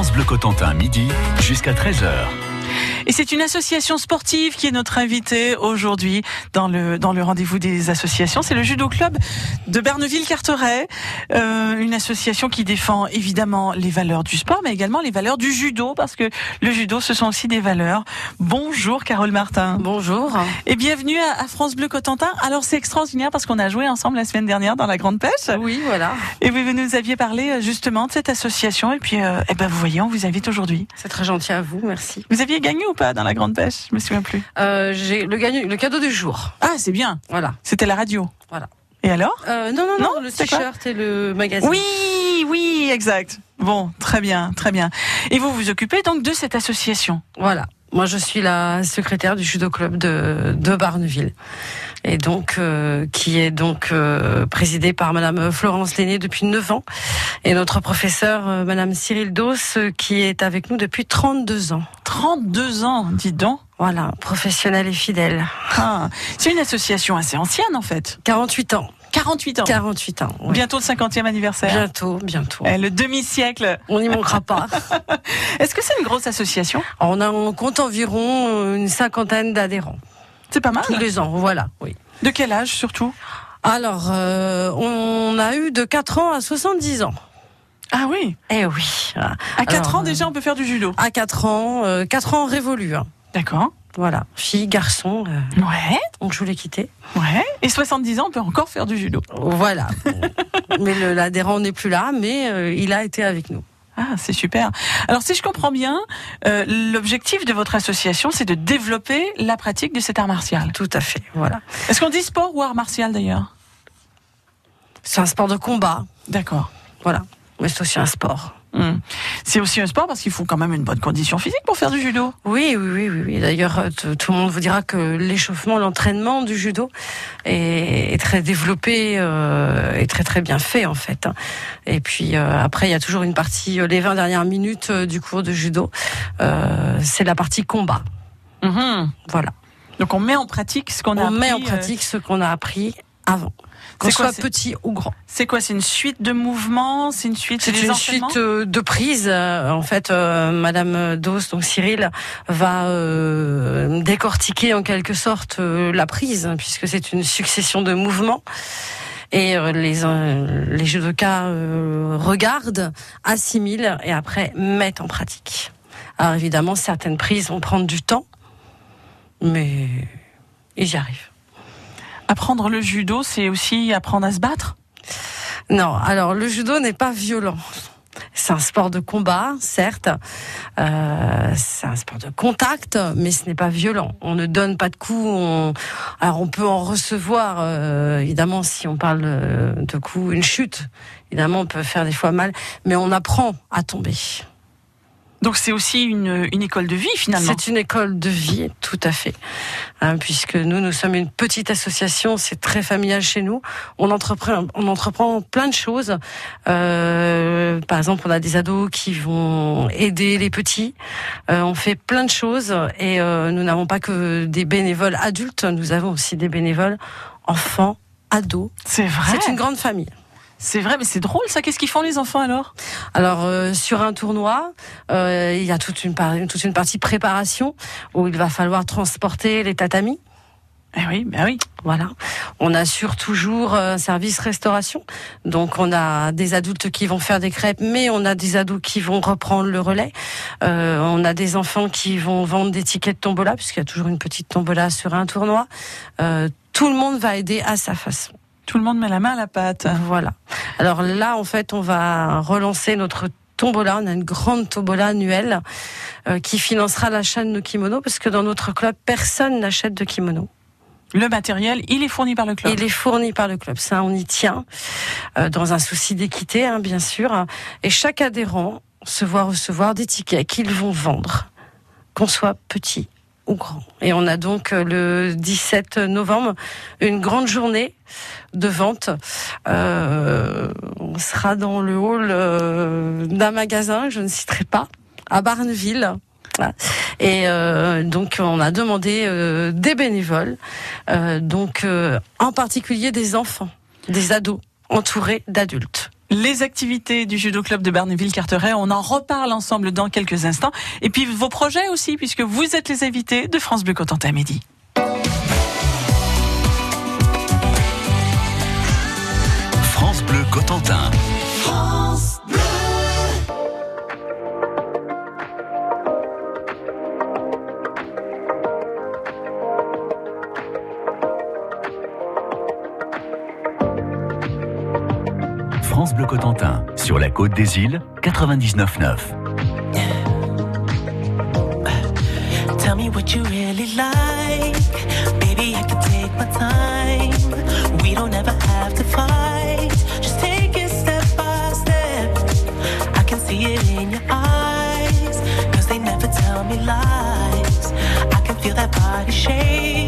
France Bleu Cotentin, midi jusqu'à 13h. Et c'est une association sportive qui est notre invitée aujourd'hui dans le dans le rendez-vous des associations. C'est le judo club de Berneville-Carteret, euh, une association qui défend évidemment les valeurs du sport, mais également les valeurs du judo, parce que le judo, ce sont aussi des valeurs. Bonjour Carole Martin. Bonjour. Et bienvenue à, à France Bleu Cotentin. Alors c'est extraordinaire parce qu'on a joué ensemble la semaine dernière dans la Grande Pêche. Oui, voilà. Et vous nous aviez parlé euh, justement de cette association. Et puis, euh, eh ben, vous voyez, on vous invite aujourd'hui. C'est très gentil à vous, merci. Vous aviez gagné ou pas dans la Grande Pêche? Je me souviens plus. Euh, J'ai le, gagne- le cadeau du jour. Ah, c'est bien. Voilà. C'était la radio. Voilà. Et alors? Euh, non, non, non, Non, le t-shirt et le magazine. Oui, oui, exact. Bon, très bien, très bien. Et vous vous occupez donc de cette association? Voilà. Moi, je suis la secrétaire du judo club de, de Barneville. Et donc, euh, qui est donc euh, présidée par Madame Florence Lenné depuis 9 ans. Et notre professeur, euh, Madame Cyril Dos, euh, qui est avec nous depuis 32 ans. 32 ans, dites donc. Voilà, professionnelle et fidèle. Ah, c'est une association assez ancienne en fait. 48 ans. 48 ans. 48 ans. oui. Bientôt le 50e anniversaire. Bientôt, bientôt. Eh, le demi-siècle. On n'y manquera pas. Est-ce que c'est une grosse association? On, a, on compte environ euh, une cinquantaine d'adhérents C'est pas mal. tous les ans. Voilà, oui. De quel âge surtout? Alors, euh, on a eu de 4 ans à 70 ans. Ah oui? Eh oui. À 4 Alors, ans déjà, on peut faire du judo. À 4 ans, euh, 4 ans révolus. hein. D'accord. Voilà, fille, garçon, euh, Ouais, donc je voulais quitter. ouais. Et 70 ans, on peut encore faire du judo. Voilà. mais le- l'adhérent n'est plus là, mais euh, il a été avec nous. Ah, c'est super. Alors, si je comprends bien, euh, l'objectif de votre association, c'est de développer la pratique de cet art martial. Tout à fait, voilà. Est-ce qu'on dit sport ou art martial d'ailleurs? C'est un sport de combat, D'accord. voilà. Mais c'est aussi un sport. Hmm. C'est aussi un sport parce qu'il faut quand même une bonne condition physique pour faire du judo. Oui, oui, oui, oui. D'ailleurs, euh, tout le monde vous dira que l'échauffement, l'entraînement du judo est, est très développé euh, et très très bien fait en fait. hein. Et puis euh, après, il y a toujours une partie, les 20 dernières minutes du cours de judo, euh, c'est la partie combat. Mhm. Voilà. Donc on met en pratique ce qu'on a On met en pratique ce qu'on a appris avant. Qu'on C'est quoi, soit petit ou grand. c'est quoi C'est une suite de mouvements C'est une suite C'est une suite euh, de prises. Euh, En fait, euh, Madame Dos, donc Cyril, va euh, décortiquer en quelque sorte euh, la prise, hein, puisque c'est une succession de mouvements. Et euh, les, les judokas euh, regardent, assimilent et après mettent en pratique. Alors évidemment, certaines prises vont prendre du temps, mais ils y arrivent. Apprendre le judo, c'est aussi apprendre à se battre? Non, alors le judo n'est pas violent. C'est un sport de combat, certes. Euh, c'est un sport de contact, mais ce n'est pas violent. On ne donne pas de coups. On... Alors on peut en recevoir, euh, évidemment, si on parle de coups, une chute. Évidemment, on peut faire des fois mal, mais on apprend à tomber. Donc c'est aussi une, une école de vie finalement. C'est une école de vie, tout à fait. Hein, puisque nous, nous sommes une petite association, c'est très familial chez nous. On entreprend, on entreprend plein de choses. Euh, par exemple, on a des ados qui vont aider les petits. Euh, on fait plein de choses et euh, nous n'avons pas que des bénévoles adultes, nous avons aussi des bénévoles enfants, ados. C'est vrai. C'est une grande famille. C'est vrai, mais c'est drôle ça. Qu'est-ce qu'ils font les enfants alors? Alors euh, sur un tournoi, euh, il y a toute une, par- toute une partie préparation où il va falloir transporter les tatamis. Eh oui, ben oui. Voilà. On assure toujours un service restauration. Donc on a des adultes qui vont faire des crêpes, mais on a des ados qui vont reprendre le relais. Euh, on a des enfants qui vont vendre des tickets de tombola, puisqu'il y a toujours une petite tombola sur un tournoi. Euh, tout le monde va aider à sa façon. Tout le monde met la main à la pâte. Voilà. Alors là, en fait, on va relancer notre tombola. On a une grande tombola annuelle euh, qui financera l'achat de nos kimonos, parce que dans notre club, personne n'achète de kimonos. Le matériel, il est fourni par le club. Il est fourni par le club. Ça, on y tient, euh, dans un souci d'équité, hein, bien sûr. Et chaque adhérent se voit recevoir des tickets qu'ils vont vendre, qu'on soit petit Et on a donc euh, le 17 novembre une grande journée de vente. Euh, on sera dans le hall euh, d'un magasin, je ne citerai pas, à Barneville. Et donc on a demandé des bénévoles, donc en particulier des enfants, des ados entourés d'adultes. Les activités du judo club de Barneville-Carteret, on en reparle ensemble dans quelques instants. Et puis vos projets aussi, puisque vous êtes les invités de France Bleu Cotentin à. France Bleu Cotentin. France Bleu Cotentin, sur la côte des îles, 99.9. Tell me what you really like. Baby, I can take my time. We don't ever have to fight. Just take it step by step. I can see it in your eyes. Cause they never tell me lies. I can feel that body shake.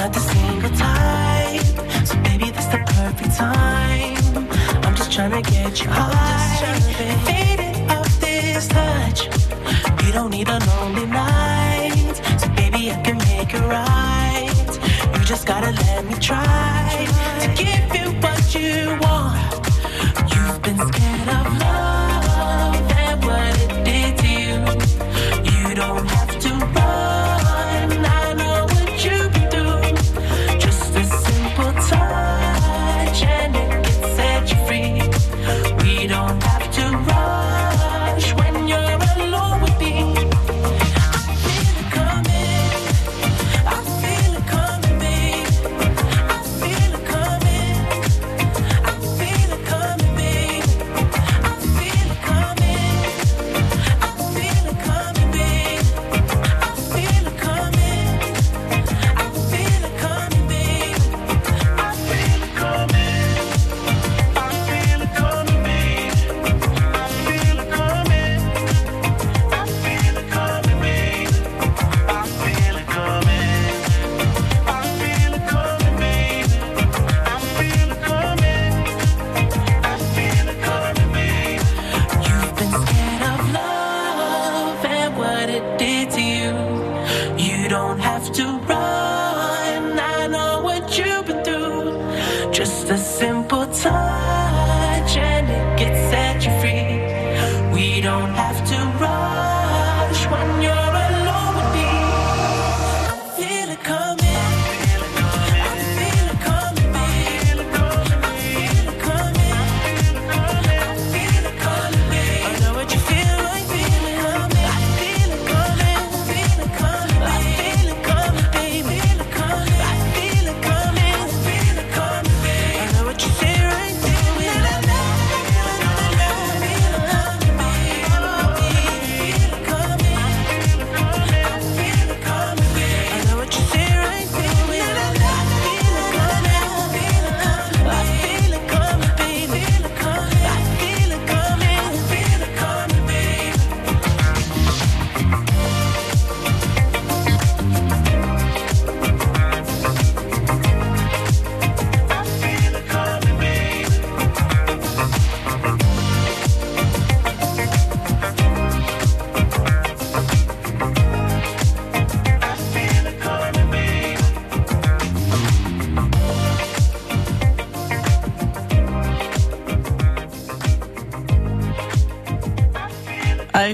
not the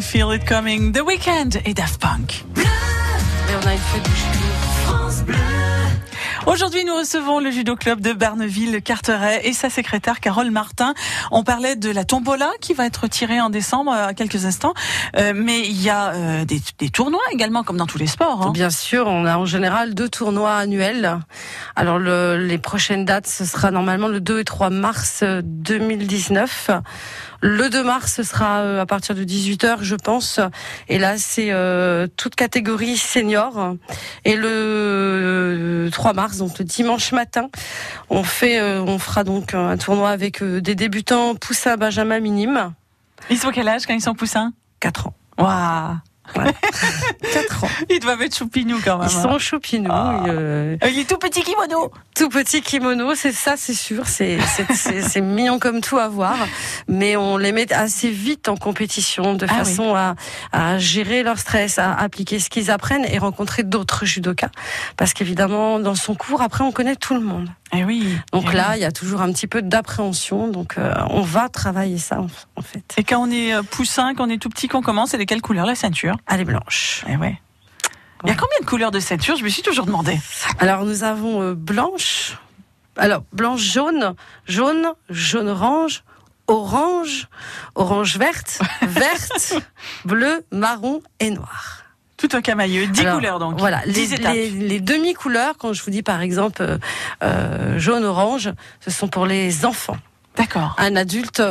Feel It Coming, The Weeknd et Daft Punk. Aujourd'hui, nous recevons le judo club de Barneville Carteret et sa secrétaire Carole Martin. On parlait de la tombola qui va être tirée en décembre euh, à quelques instants, euh, mais il y a euh, des, tournois également comme dans tous les sports. Hein. Bien sûr, on a en général deux tournois annuels alors les prochaines dates, ce sera normalement le 2 et 3 mars euh, 2019. Le 2 mars, ce sera euh, à partir de 18h, je pense. Et là, c'est euh, toute catégorie senior. Et le 3 mars, donc le dimanche matin, on fera donc un tournoi avec des débutants poussins Benjamin minime. Ils sont quel âge quand ils sont poussins 4 ans. Waouh 4 ans. Ils doivent être choupinous quand même. Ils hein. sont choupinous. Ah. euh, Euh, Il est tout petit kimono. tout petit kimono, c'est ça, c'est sûr. C'est mignon comme tout à voir, mais on les met assez vite en compétition de Ah façon à, à gérer leur stress, à appliquer ce qu'ils apprennent et rencontrer d'autres judokas. Parce qu'évidemment, dans son cours, après, on connaît tout le monde. Eh oui. Donc Eh là, oui. il y a toujours un petit peu d'appréhension. Donc euh, on va travailler ça en, en fait. Et quand on est euh, poussin, quand on est tout petit, qu'on commence, c'est de quelle couleur la ceinture? Elle est blanche. Eh ouais. Il y a combien de couleurs de ceinture? Je me suis toujours demandé. Alors nous avons euh, blanche, alors blanche jaune, jaune, jaune orange, orange, orange verte, verte, bleu, marron et noir. Tout un camailleux, 10 Alors, couleurs donc. Voilà, 10 les, étapes. les- les demi-couleurs, quand je vous dis par exemple euh, euh, jaune-orange, ce sont pour les enfants. D'accord. Un adulte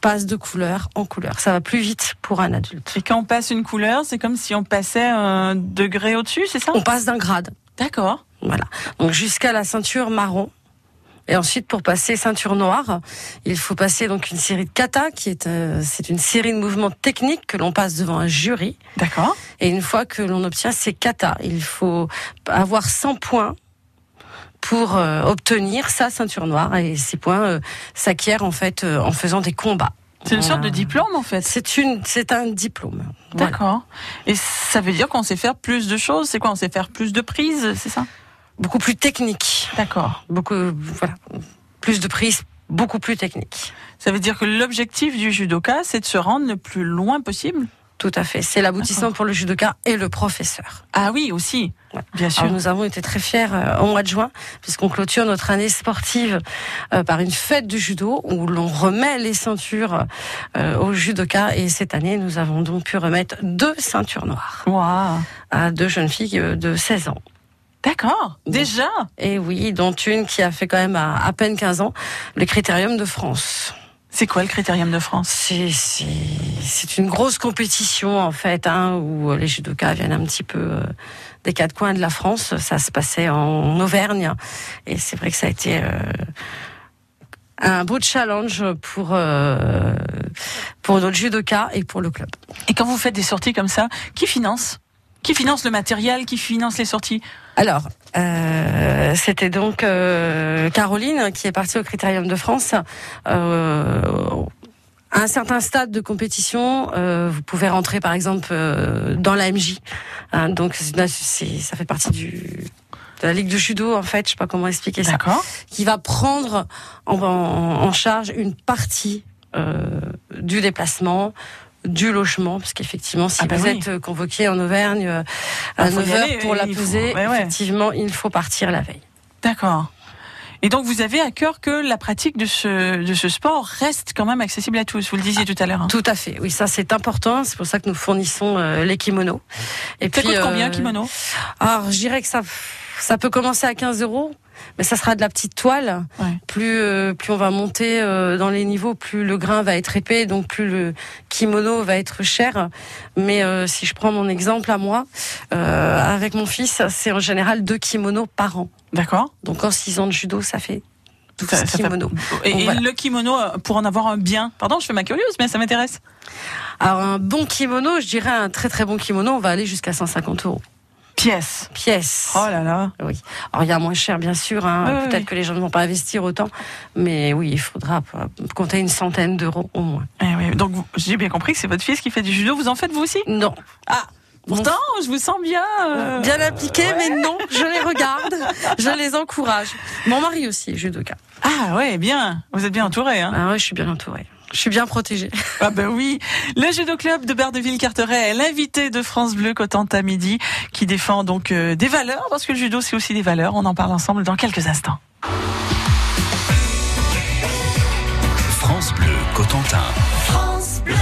passe de couleur en couleur. Ça va plus vite pour un adulte. Et quand on passe une couleur, c'est comme si on passait un degré au-dessus, c'est ça? On passe d'un grade. D'accord. Voilà. Donc jusqu'à la ceinture marron. Et ensuite, pour passer ceinture noire, il faut passer donc une série de kata, qui est euh, c'est une série de mouvements techniques que l'on passe devant un jury. D'accord. Et une fois que l'on obtient ces katas, il faut avoir 100 points pour euh, obtenir sa ceinture noire. Et ces points euh, s'acquièrent en fait euh, en faisant des combats. C'est une sorte de diplôme en fait. C'est une, c'est un diplôme. Voilà. D'accord. Et ça veut dire qu'on sait faire plus de choses. C'est quoi? On sait faire plus de prises, c'est ça? Beaucoup plus technique. D'accord. Beaucoup, voilà, plus de prise, beaucoup plus technique. Ça veut dire que l'objectif du judoka, c'est de se rendre le plus loin possible? Tout à fait. C'est l'aboutissement pour le judoka et le professeur. Ah oui, aussi. Ouais. Bien sûr. Alors, nous avons été très fiers euh, au mois de juin, puisqu'on clôture notre année sportive euh, par une fête du judo où l'on remet les ceintures euh, aux judokas. Et cette année, nous avons donc pu remettre deux ceintures noires à deux jeunes filles de 16 ans. D'accord. Déjà Et oui, dont une qui a fait quand même à, à peine 15 ans le critérium de France. C'est quoi le critérium de France? C'est une grosse compétition en fait, hein, où les judokas viennent un petit peu euh, des quatre coins de la France. Ça se passait en Auvergne et c'est vrai que ça a été euh, un beau challenge pour euh, pour notre judoka et pour le club. Et quand vous faites des sorties comme ça, qui finance? Qui finance le matériel? Qui finance les sorties? Alors, euh, c'était donc euh, Caroline qui est partie au Critérium de France. Euh, à un certain stade de compétition, euh, vous pouvez rentrer par exemple euh, dans la MJ. Hein, donc ça fait partie du de la ligue de judo en fait, je sais pas comment expliquer ça, qui va prendre en, en- en charge une partie euh, du déplacement, du logement, parce qu'effectivement, si Ah bah vous oui. êtes convoqué en Auvergne euh, Ah, à faut y 9 heures aller, pour la faut- ouais, ouais. effectivement, il faut partir la veille. D'accord. Et donc vous avez à cœur que la pratique de ce, de ce sport reste quand même accessible à tous. Vous le disiez tout à l'heure. hein. Tout à fait, oui, ça c'est important. C'est pour ça que nous fournissons euh, les kimonos. Et Ça coûte combien euh, kimono? Alors, je dirais que ça, ça peut commencer à 15 euros, mais ça sera de la petite toile. Ouais. Plus, euh, plus on va monter euh, dans les niveaux, plus le grain va être épais, donc plus le kimono va être cher. Mais euh, si je prends mon exemple à moi, avec mon fils, c'est en général deux kimonos par an. D'accord. Donc en 6 ans de judo, ça fait 12 Ça- ça fait- kimonos. Et, Donc, et le kimono, pour en avoir un bien, pardon, je fais ma curieuse, mais ça m'intéresse. Alors un bon kimono, je dirais un très très bon kimono, on va aller jusqu'à 150 euros. Pièce. Pièce. Oh là là. Oui. Alors il y a moins cher bien sûr. Hein. Peut-être oui. que les gens ne vont pas investir autant, mais oui, il faudra euh, compter une centaine d'euros au moins. Eh oui, donc j'ai bien compris que c'est votre fils qui fait du judo. Vous en faites vous aussi? Non. Ah. Pourtant, je vous sens bien. euh, Bien appliqué, mais non, je les regarde, je les encourage. Mon mari aussi, est judoka. Ah ouais, bien. Vous êtes bien entouré. Hein Ah ouais, je suis bien entourée. Je suis bien protégée. Ah ben oui, le judo club de Berdeville-Carteret est l'invité de France Bleu Cotentin midi qui défend donc euh, des valeurs parce que le judo c'est aussi des valeurs. On en parle ensemble dans quelques instants. France Bleu Cotentin. France Bleu.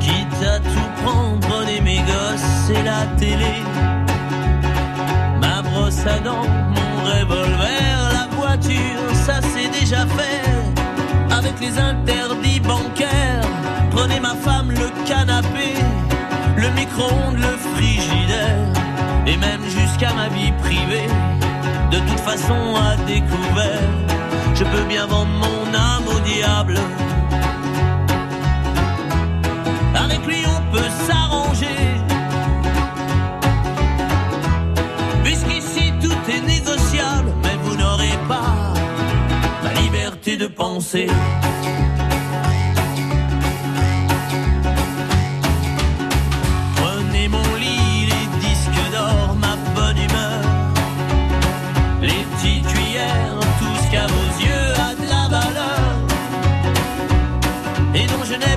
Quitte à tout prendre, et la télé. Ma brosse à dents, avec les interdits bancaires. Prenez ma femme, le canapé, le micro-ondes, le frigidaire, et même jusqu'à ma vie privée. De toute façon, à découvert, je peux bien vendre mon âme au diable. Avec lui, penser. Prenez mon lit, les disques d'or, ma bonne humeur, les petites cuillères, tout ce qu'à vos yeux a de la valeur, et dont je n'ai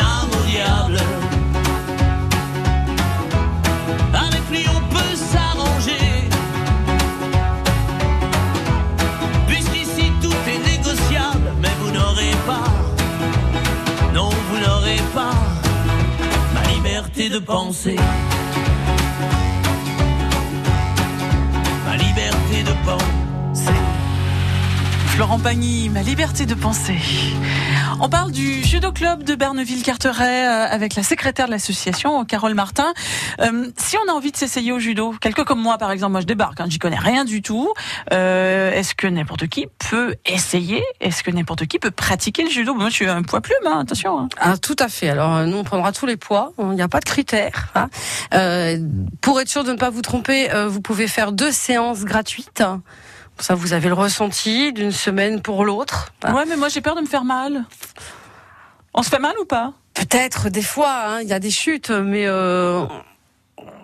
de penser. Ma liberté de penser. Florent Pagny, ma liberté de penser. On parle du judo club de Berneville-Carteret euh, avec la secrétaire de l'association, Carole Martin. Euh, si on a envie de s'essayer au judo, quelqu'un comme moi par exemple, moi je débarque, hein, j'y connais rien du tout. Euh, Est-ce que n'importe qui peut essayer? Est-ce que n'importe qui peut pratiquer le judo? Moi je suis un poids plume, hein, attention. hein. Ah, tout à fait. Alors nous on prendra tous les poids. Il n'y a pas de critères. hein. Pour être sûr de ne pas vous tromper, vous pouvez faire deux séances gratuites. Ça, vous avez le ressenti d'une semaine pour l'autre. hein. Ouais, mais moi j'ai peur de me faire mal. On se fait mal ou pas? Peut-être des fois, hein, il y a des chutes, mais euh,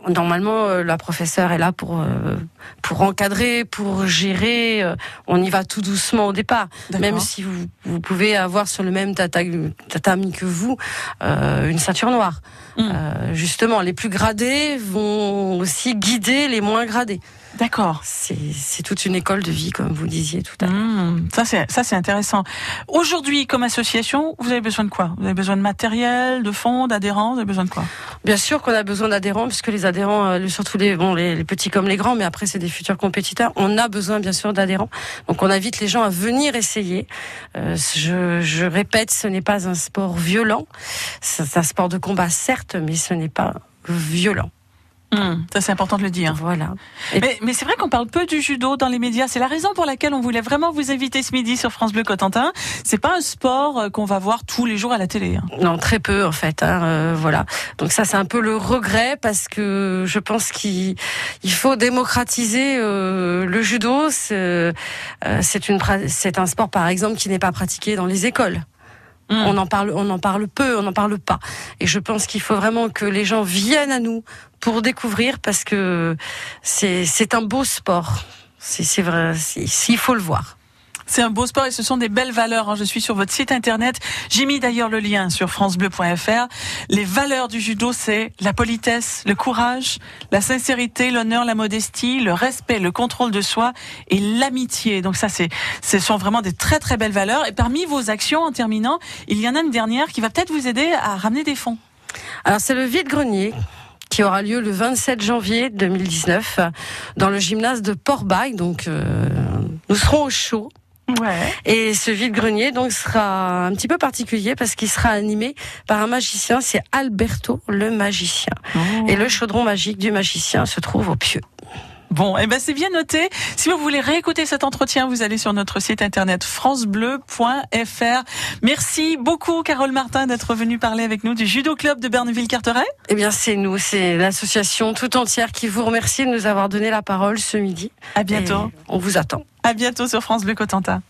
normalement euh, la professeure est là pour euh, pour encadrer, pour gérer. on y va tout doucement au départ, même si vous, vous pouvez avoir sur le même tata- tatami que vous une ceinture noire. Mm. Euh, justement, les plus gradés vont aussi guider les moins gradés. D'accord. C'est toute une école de vie, comme vous disiez tout à l'heure. Mmh, ça c'est intéressant. Aujourd'hui, comme association, vous avez besoin de quoi? Vous avez besoin de matériel, de fonds, d'adhérents? Vous avez besoin de quoi? Bien sûr qu'on a besoin d'adhérents, puisque les adhérents, euh, surtout les, bon, les, les petits comme les grands, mais après c'est des futurs compétiteurs, on a besoin bien sûr d'adhérents. Donc on invite les gens à venir essayer. Euh, je, je répète, ce n'est pas un sport violent. C'est un sport de combat certes, mais ce n'est pas violent. Mmh, Ça c'est important de le dire. Voilà. Et- Mais, mais c'est vrai qu'on parle peu du judo dans les médias. C'est la raison pour laquelle on voulait vraiment vous inviter ce midi sur France Bleu Cotentin. C'est pas un sport euh, qu'on va voir tous les jours à la télé. hein. Non, très peu en fait. hein, euh, voilà. Donc ça, c'est un peu le regret parce que je pense qu'il il faut démocratiser euh, le judo. C'est euh, une c'est un sport par exemple qui n'est pas pratiqué dans les écoles. Mmh. On en parle, on en parle peu, on n'en parle pas. Et je pense qu'il faut vraiment que les gens viennent à nous pour découvrir parce que c'est un beau sport. C'est vrai, s'il faut le voir. C'est un beau sport et ce sont des belles valeurs. Hein. Je suis sur votre site internet. J'ai mis d'ailleurs le lien sur francebleu.fr. Les valeurs du judo, c'est la politesse, le courage, la sincérité, l'honneur, la modestie, le respect, le contrôle de soi et l'amitié. Donc ça, c'est, ce sont vraiment des très très belles valeurs. Et parmi vos actions, en terminant, il y en a une dernière qui va peut-être vous aider à ramener des fonds. Alors c'est le vide-grenier qui aura lieu le 27 janvier 2019 dans le gymnase de Port-Bail. Donc euh, nous serons au chaud Ouais. Et ce vide-grenier donc sera un petit peu particulier parce qu'il sera animé par un magicien, c'est Alberto le magicien. Oh. Et le chaudron magique du magicien se trouve au pieu. Bon, eh ben c'est bien noté. Si vous voulez réécouter cet entretien, vous allez sur notre site internet francebleu.fr. Merci beaucoup Carole Martin d'être venue parler avec nous du judo club de Berneville-Carteret. Eh bien, c'est nous, c'est l'association tout entière qui vous remercie de nous avoir donné la parole ce midi. À bientôt. Et on vous attend. À bientôt sur France Bleu Cotentin.